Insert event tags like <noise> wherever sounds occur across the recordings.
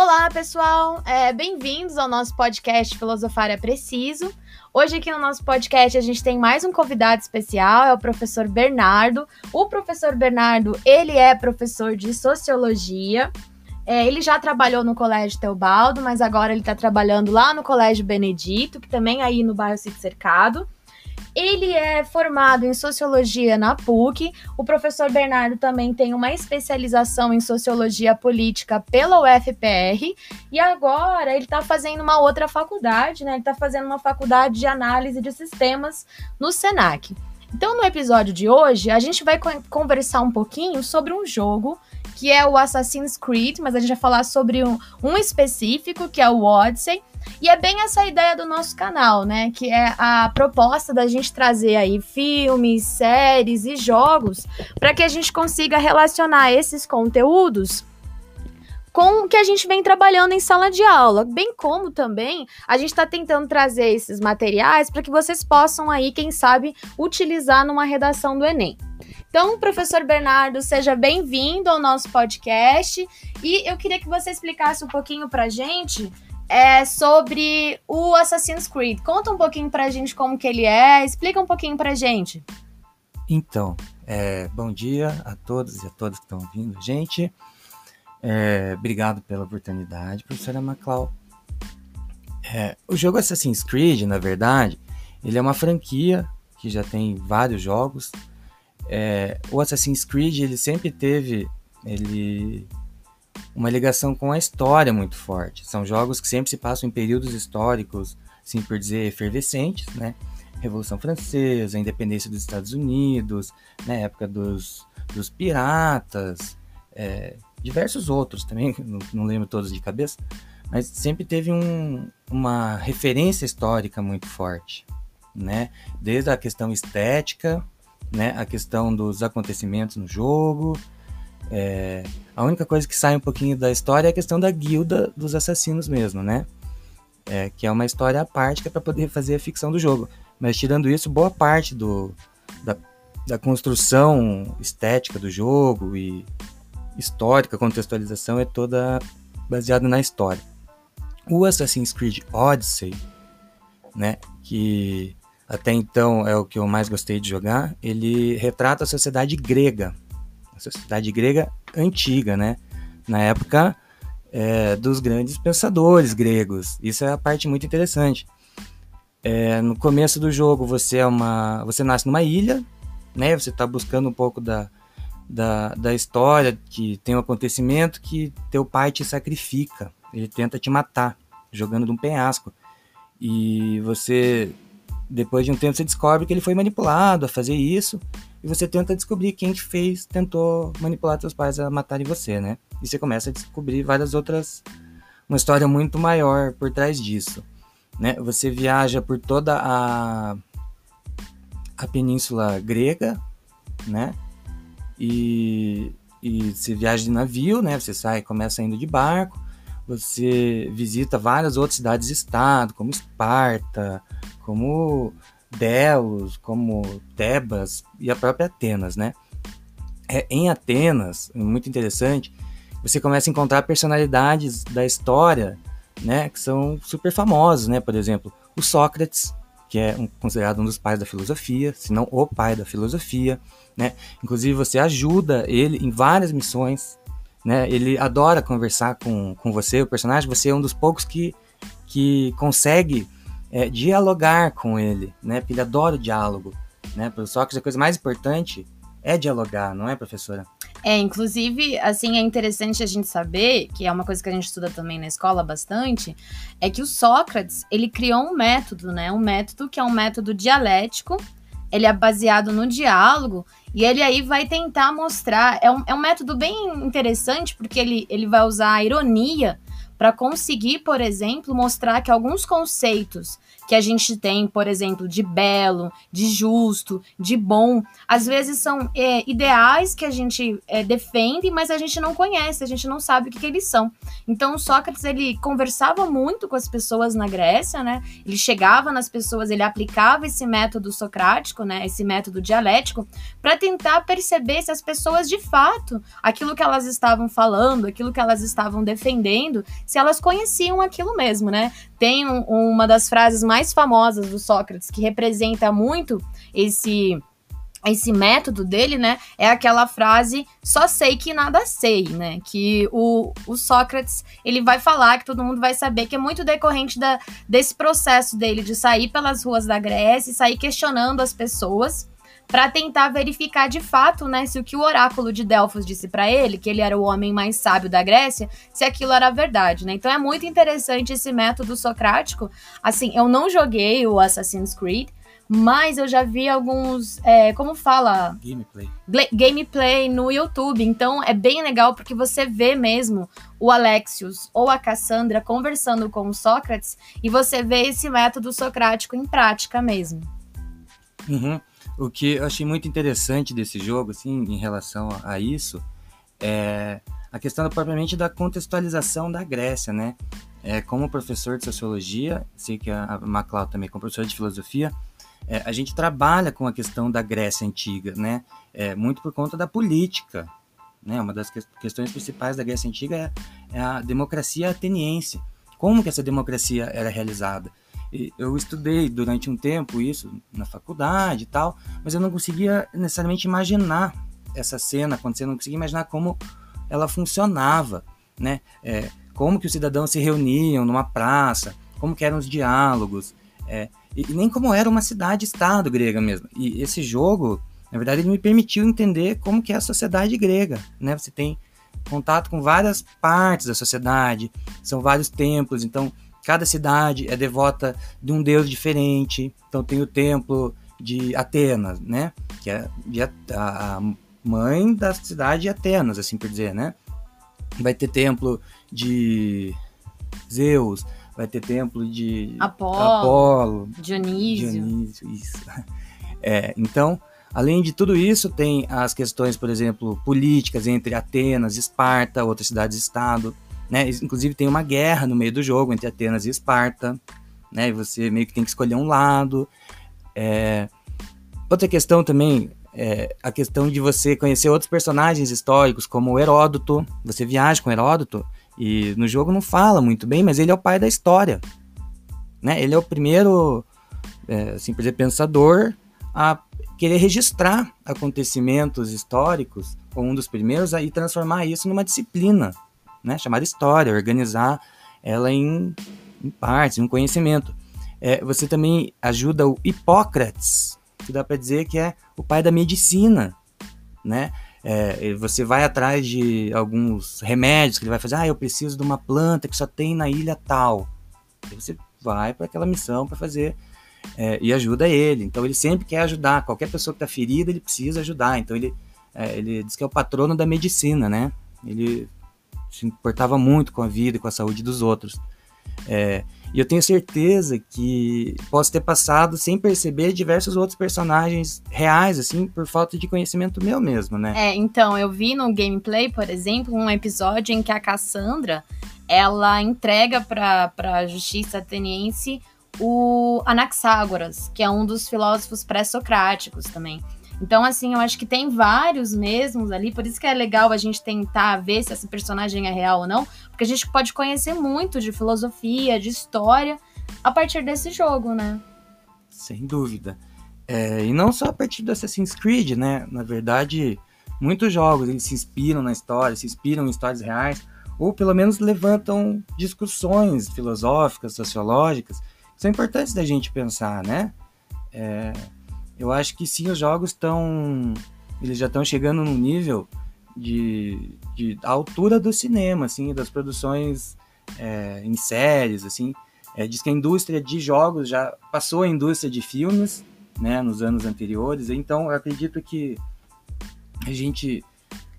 Olá, pessoal! É, Bem-vindos ao nosso podcast Filosofar é Preciso. Hoje, aqui no nosso podcast, a gente tem mais um convidado especial, é o professor Bernardo. O professor Bernardo, ele é professor de Sociologia. É, ele já trabalhou no Colégio Teobaldo, mas agora ele está trabalhando lá no Colégio Benedito, que também é aí no bairro Cito Cercado. Ele é formado em sociologia na PUC. O professor Bernardo também tem uma especialização em sociologia política pela UFPR. E agora ele está fazendo uma outra faculdade, né? Ele está fazendo uma faculdade de análise de sistemas no SENAC. Então, no episódio de hoje, a gente vai conversar um pouquinho sobre um jogo que é o Assassin's Creed, mas a gente vai falar sobre um, um específico, que é o Odyssey. E é bem essa ideia do nosso canal, né? Que é a proposta da gente trazer aí filmes, séries e jogos para que a gente consiga relacionar esses conteúdos com o que a gente vem trabalhando em sala de aula, bem como também a gente está tentando trazer esses materiais para que vocês possam aí, quem sabe, utilizar numa redação do Enem. Então, professor Bernardo, seja bem-vindo ao nosso podcast e eu queria que você explicasse um pouquinho para gente é sobre o Assassin's Creed. Conta um pouquinho pra gente como que ele é, explica um pouquinho pra gente. Então, é, bom dia a todos e a todas que estão ouvindo, gente. É, obrigado pela oportunidade, professora Maclau. É, o jogo Assassin's Creed, na verdade, ele é uma franquia que já tem vários jogos. É, o Assassin's Creed, ele sempre teve, ele uma ligação com a história muito forte. São jogos que sempre se passam em períodos históricos, sim por dizer, efervescentes, né? Revolução Francesa, independência dos Estados Unidos, na né? época dos, dos piratas, é, diversos outros também, <laughs> não, não, lembro todos de cabeça, mas sempre teve um, uma referência histórica muito forte, né? Desde a questão estética, né? A questão dos acontecimentos no jogo, é, a única coisa que sai um pouquinho da história é a questão da guilda dos assassinos mesmo, né? É, que é uma história à parte que é para poder fazer a ficção do jogo. Mas tirando isso, boa parte do, da, da construção estética do jogo e histórica, contextualização é toda baseada na história. O Assassin's Creed Odyssey, né, que até então é o que eu mais gostei de jogar, ele retrata a sociedade grega, a sociedade grega antiga, né? Na época é, dos grandes pensadores gregos. Isso é a parte muito interessante. É, no começo do jogo você é uma, você nasce numa ilha, né? Você está buscando um pouco da, da, da história que tem um acontecimento que teu pai te sacrifica. Ele tenta te matar jogando de um penhasco. E você depois de um tempo você descobre que ele foi manipulado a fazer isso e você tenta descobrir quem te fez, tentou manipular seus pais a matarem você, né? E você começa a descobrir várias outras uma história muito maior por trás disso, né? Você viaja por toda a a península grega, né? E e você viaja de navio, né? Você sai, começa indo de barco, você visita várias outras cidades-estado, como Esparta, como Delos, como Tebas e a própria Atenas, né? É, em Atenas, muito interessante, você começa a encontrar personalidades da história, né, que são super famosos, né? Por exemplo, o Sócrates, que é um, considerado um dos pais da filosofia, se não o pai da filosofia, né? Inclusive você ajuda ele em várias missões, né? Ele adora conversar com, com você, o personagem, você é um dos poucos que, que consegue é, dialogar com ele, né? Porque ele adora o diálogo, né? Para o Sócrates a coisa mais importante é dialogar, não é, professora? É, inclusive, assim, é interessante a gente saber, que é uma coisa que a gente estuda também na escola bastante, é que o Sócrates, ele criou um método, né? Um método que é um método dialético, ele é baseado no diálogo, e ele aí vai tentar mostrar, é um, é um método bem interessante, porque ele, ele vai usar a ironia para conseguir, por exemplo, mostrar que alguns conceitos que a gente tem, por exemplo, de belo, de justo, de bom, às vezes são é, ideais que a gente é, defende, mas a gente não conhece, a gente não sabe o que, que eles são. Então, Sócrates ele conversava muito com as pessoas na Grécia, né? Ele chegava nas pessoas, ele aplicava esse método socrático, né? Esse método dialético, para tentar perceber se as pessoas de fato, aquilo que elas estavam falando, aquilo que elas estavam defendendo, se elas conheciam aquilo mesmo, né? Tem um, uma das frases mais famosas do Sócrates que representa muito esse esse método dele, né, é aquela frase só sei que nada sei, né, que o, o Sócrates, ele vai falar que todo mundo vai saber que é muito decorrente da, desse processo dele de sair pelas ruas da Grécia e sair questionando as pessoas para tentar verificar de fato, né, se o que o oráculo de Delfos disse para ele, que ele era o homem mais sábio da Grécia, se aquilo era verdade, né? Então é muito interessante esse método socrático. Assim, eu não joguei o Assassin's Creed, mas eu já vi alguns, é, como fala? Gameplay. Gameplay no YouTube. Então é bem legal porque você vê mesmo o Alexios ou a Cassandra conversando com o Sócrates e você vê esse método socrático em prática mesmo. Uhum. O que eu achei muito interessante desse jogo, assim, em relação a isso, é a questão propriamente da contextualização da Grécia, né? É, como professor de sociologia, sei que a MacLeod também como professor de filosofia, é, a gente trabalha com a questão da Grécia antiga, né? É, muito por conta da política, né? Uma das questões principais da Grécia antiga é, é a democracia ateniense. Como que essa democracia era realizada? Eu estudei durante um tempo isso na faculdade e tal, mas eu não conseguia necessariamente imaginar essa cena acontecendo, não conseguia imaginar como ela funcionava, né? É, como que os cidadãos se reuniam numa praça, como que eram os diálogos, é, e, e, nem como era uma cidade-estado grega mesmo. E esse jogo, na verdade, ele me permitiu entender como que é a sociedade grega, né? Você tem contato com várias partes da sociedade, são vários templos, então Cada cidade é devota de um deus diferente. Então tem o templo de Atenas, né? Que é a, mãe da cidade de Atenas, assim por dizer, né? Vai ter templo de Zeus, vai ter templo de Apolo, Apolo Dionísio. Dionísio, isso. <laughs> É, então, além de tudo isso, tem as questões, por exemplo, políticas entre Atenas, Esparta, outras cidades-estado. Né? Inclusive tem uma guerra no meio do jogo entre Atenas e Esparta, né? E você meio que tem que escolher um lado. É... Outra questão também é a questão de você conhecer outros personagens históricos, como Heródoto. Você viaja com Heródoto e no jogo não fala muito bem, mas ele é o pai da história. Né? Ele é o primeiro, é, assim, por exemplo, pensador a querer registrar acontecimentos históricos, ou um dos primeiros, e transformar isso numa disciplina né, chamada história, organizar ela em, em partes, em um conhecimento. É, você também ajuda o Hipócrates, que dá para dizer que é o pai da medicina, né? É, você vai atrás de alguns remédios que ele vai fazer. Ah, eu preciso de uma planta que só tem na ilha tal. Aí você vai para aquela missão para fazer é, e ajuda ele. Então ele sempre quer ajudar. Qualquer pessoa que está ferida, ele precisa ajudar. Então ele, é, ele diz que é o patrono da medicina, né? Ele se importava muito com a vida e com a saúde dos outros. É, e eu tenho certeza que posso ter passado sem perceber diversos outros personagens reais, assim, por falta de conhecimento meu mesmo, né? É, então, eu vi no gameplay, por exemplo, um episódio em que a Cassandra, ela entrega para a justiça ateniense o Anaxágoras, que é um dos filósofos pré-socráticos também. Então, assim, eu acho que tem vários mesmos ali, por isso que é legal a gente tentar ver se esse personagem é real ou não, porque a gente pode conhecer muito de filosofia, de história, a partir desse jogo, né? Sem dúvida. É, e não só a partir do Assassin's Creed, né? Na verdade, muitos jogos eles se inspiram na história, se inspiram em histórias reais, ou pelo menos levantam discussões filosóficas, sociológicas, são importantes da gente pensar, né? É, eu acho que sim, os jogos estão. Eles já estão chegando num nível de, de altura do cinema, assim, das produções é, em séries, assim. É, diz que a indústria de jogos já passou a indústria de filmes, né, nos anos anteriores. Então, eu acredito que a gente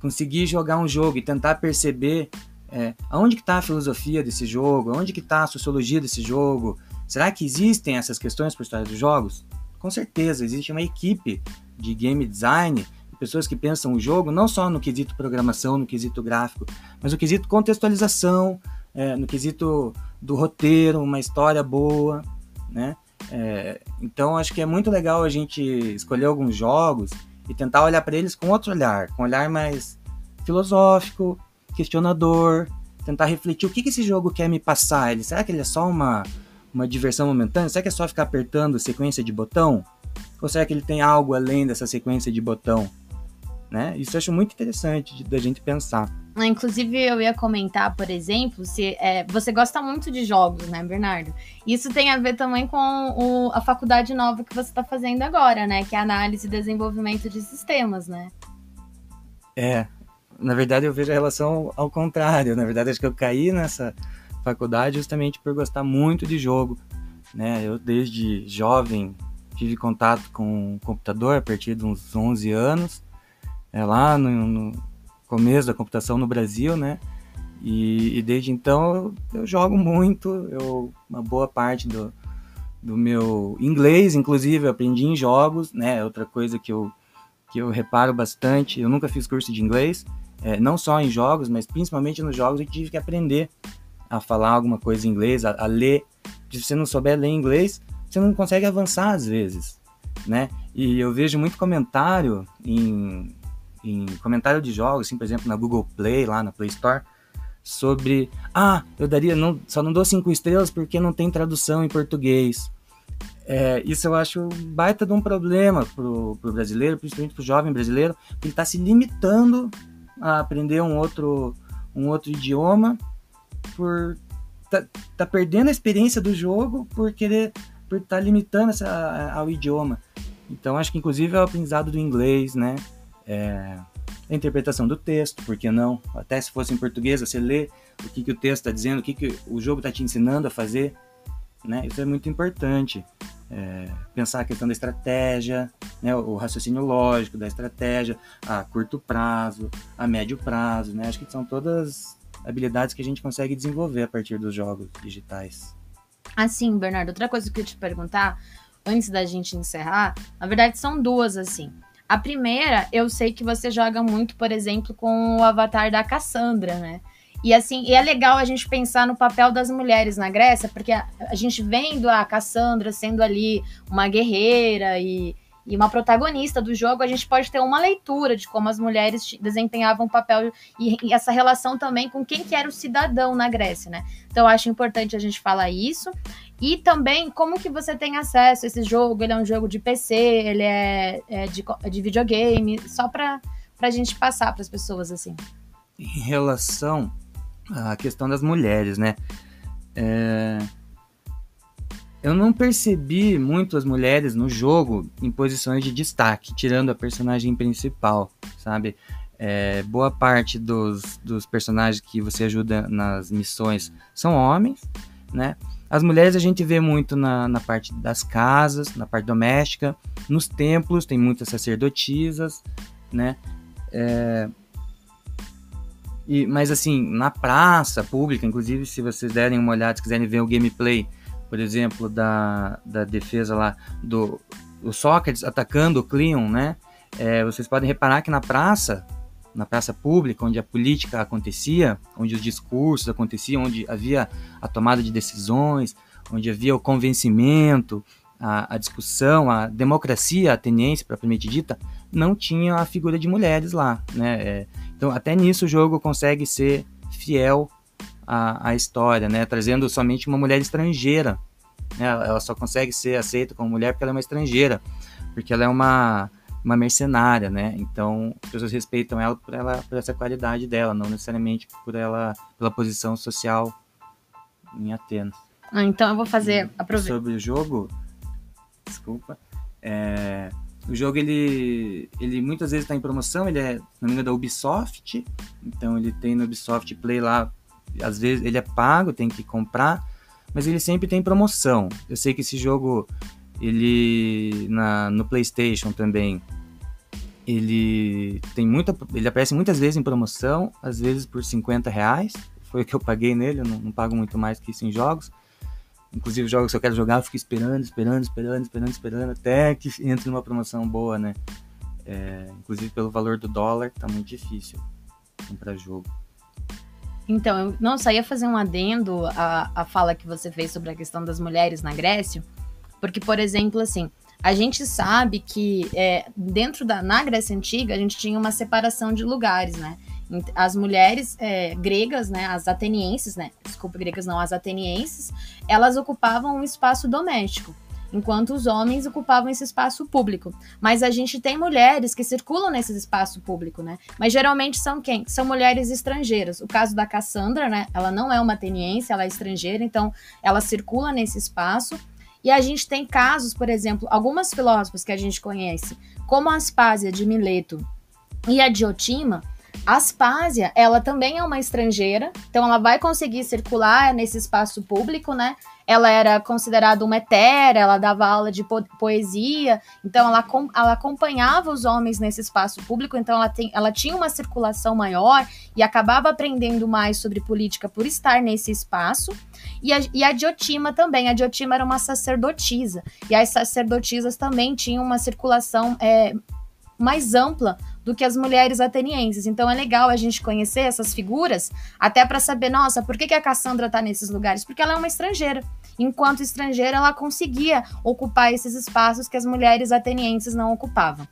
conseguir jogar um jogo e tentar perceber é, aonde que está a filosofia desse jogo, aonde que está a sociologia desse jogo, Será que existem essas questões por trás dos jogos? Com certeza, existe uma equipe de game design, pessoas que pensam o jogo não só no quesito programação, no quesito gráfico, mas no quesito contextualização, é, no quesito do roteiro, uma história boa, né? É, então acho que é muito legal a gente escolher alguns jogos e tentar olhar para eles com outro olhar, com um olhar mais filosófico, questionador, tentar refletir o que, que esse jogo quer me passar. Ele, será que ele é só uma, uma diversão momentânea? Será que é só ficar apertando sequência de botão? Ou será que ele tem algo além dessa sequência de botão? Né? Isso eu acho muito interessante da gente pensar. Ah, inclusive, eu ia comentar, por exemplo, se é, você gosta muito de jogos, né, Bernardo? Isso tem a ver também com o, a faculdade nova que você está fazendo agora, né? Que é análise e desenvolvimento de sistemas, né? É, na verdade eu vejo a relação ao contrário. Na verdade, acho que eu caí nessa faculdade justamente por gostar muito de jogo. Né? Eu, desde jovem, tive contato com o computador a partir de uns 11 anos é, lá no, no, começo da computação no Brasil, né? E, e desde então eu, jogo muito, eu, uma boa parte do, do meu inglês, inclusive, eu aprendi em jogos, né? Outra coisa que eu, que eu reparo bastante, eu nunca fiz curso de inglês, é, não só em jogos, mas principalmente nos jogos eu tive que aprender a falar alguma coisa em inglês, a, a ler. Se você não souber ler inglês, você não consegue avançar às vezes, né? E eu vejo muito comentário em, em comentário de jogos, assim, por exemplo, na Google Play, lá na Play Store, sobre ah, eu daria, não, só não dou cinco estrelas porque não tem tradução em português. É, isso eu acho baita de um problema pro, pro brasileiro, principalmente pro jovem brasileiro, que ele está se limitando a aprender um outro, um outro idioma por tá, tá perdendo a experiência do jogo por querer por estar tá limitando essa, ao idioma. Então acho que inclusive é o aprendizado do inglês, né? é, a interpretação do texto, por que não? Até se fosse em português, você lê o que, que o texto está dizendo, o que, que o jogo está te ensinando a fazer. Né? Isso é muito importante. É, pensar a questão da estratégia, né? o raciocínio lógico da estratégia, a curto prazo, a médio prazo. Né? Acho que são todas habilidades que a gente consegue desenvolver a partir dos jogos digitais. Assim, Bernardo, outra coisa que eu te perguntar, antes da gente encerrar, na verdade são duas, assim. A primeira, eu sei que você joga muito, por exemplo, com o avatar da Cassandra, né? E assim, e é legal a gente pensar no papel das mulheres na Grécia, porque a, a gente vendo a Cassandra sendo ali uma guerreira e, e uma protagonista do jogo, a gente pode ter uma leitura de como as mulheres desempenhavam o papel e, e, essa relação também com quem que era o cidadão na Grécia, né? Então acho importante a gente falar isso. E também como que você tem acesso a esse jogo, ele é um jogo de PC, ele é, é de, de videogame, só para a gente passar para as pessoas assim. Em relação à questão das mulheres, né? É... Eu não percebi muito as mulheres no jogo em posições de destaque, tirando a personagem principal, sabe? É, boa parte dos, dos personagens que você ajuda nas missões são homens, né? As mulheres a gente vê muito na, na parte das casas, na parte doméstica, nos templos, tem muitas sacerdotisas, né? É... E, mas assim, na praça pública, inclusive, se vocês derem uma olhada, se quiserem ver o gameplay, por exemplo, da, da defesa lá do o Sócrates atacando o Cleon, né? É, vocês podem reparar que na praça na praça pública, onde a política acontecia, onde os discursos aconteciam, onde havia a tomada de decisões, onde havia o convencimento, a, a discussão, a democracia ateniense propriamente dita, não tinha a figura de mulheres lá, né? É, então até nisso o jogo consegue ser fiel à, à história, né? Trazendo somente uma mulher estrangeira, né? Ela só consegue ser aceita como mulher porque ela é uma estrangeira, porque ela é uma uma mercenária, né? Então as pessoas respeitam ela por ela por essa qualidade dela, não necessariamente por ela pela posição social em Atenas. Ah, então eu vou fazer aproveita. sobre o jogo. Desculpa. É, o jogo ele, ele muitas vezes está em promoção. Ele é, não me engano, da Ubisoft. Então ele tem no Ubisoft Play lá. Às vezes ele é pago, tem que comprar, mas ele sempre tem promoção. Eu sei que esse jogo ele na, no PlayStation também. Ele tem muita. Ele aparece muitas vezes em promoção, às vezes por 50 reais. Foi o que eu paguei nele, eu não, não pago muito mais que isso em jogos. Inclusive, jogos que eu quero jogar, eu fico esperando, esperando, esperando, esperando, esperando, até que entre numa promoção boa, né? É, inclusive, pelo valor do dólar, tá muito difícil comprar jogo. Então, eu não só ia fazer um adendo à, à fala que você fez sobre a questão das mulheres na Grécia, porque, por exemplo, assim, a gente sabe que é, dentro da na Grécia Antiga a gente tinha uma separação de lugares, né? As mulheres é, gregas, né, as atenienses, né, desculpa, gregas não, as atenienses, elas ocupavam um espaço doméstico, enquanto os homens ocupavam esse espaço público. Mas a gente tem mulheres que circulam nesse espaço público, né? Mas geralmente são quem? São mulheres estrangeiras. O caso da Cassandra, né? Ela não é uma ateniense, ela é estrangeira, então ela circula nesse espaço. E a gente tem casos, por exemplo, algumas filósofas que a gente conhece, como Aspásia de Mileto e a Diotima, Aspásia, ela também é uma estrangeira, então ela vai conseguir circular nesse espaço público, né? Ela era considerada uma hetera, ela dava aula de po poesia, então ela, ela acompanhava os homens nesse espaço público, então ela, tem, ela tinha uma circulação maior e acabava aprendendo mais sobre política por estar nesse espaço. E a, e a Diotima também, a Diotima era uma sacerdotisa, e as sacerdotisas também tinham uma circulação é, mais ampla do que as mulheres atenienses. Então é legal a gente conhecer essas figuras, até para saber, nossa, por que, que a Cassandra está nesses lugares? Porque ela é uma estrangeira. Enquanto estrangeira, ela conseguia ocupar esses espaços que as mulheres atenienses não ocupavam.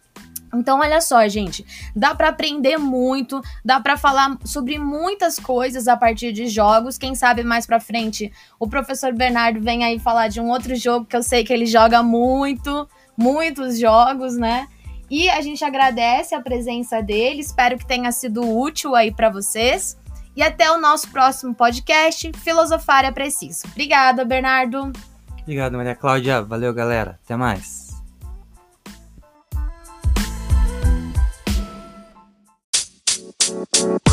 Então, olha só, gente, dá para aprender muito, dá para falar sobre muitas coisas a partir de jogos. Quem sabe mais para frente o professor Bernardo vem aí falar de um outro jogo que eu sei que ele joga muito, muitos jogos, né? E a gente agradece a presença dele, espero que tenha sido útil aí para vocês. E até o nosso próximo podcast, Filosofar é Preciso. Obrigada, Bernardo. Obrigado, Maria Cláudia. Valeu, galera. Até mais. you.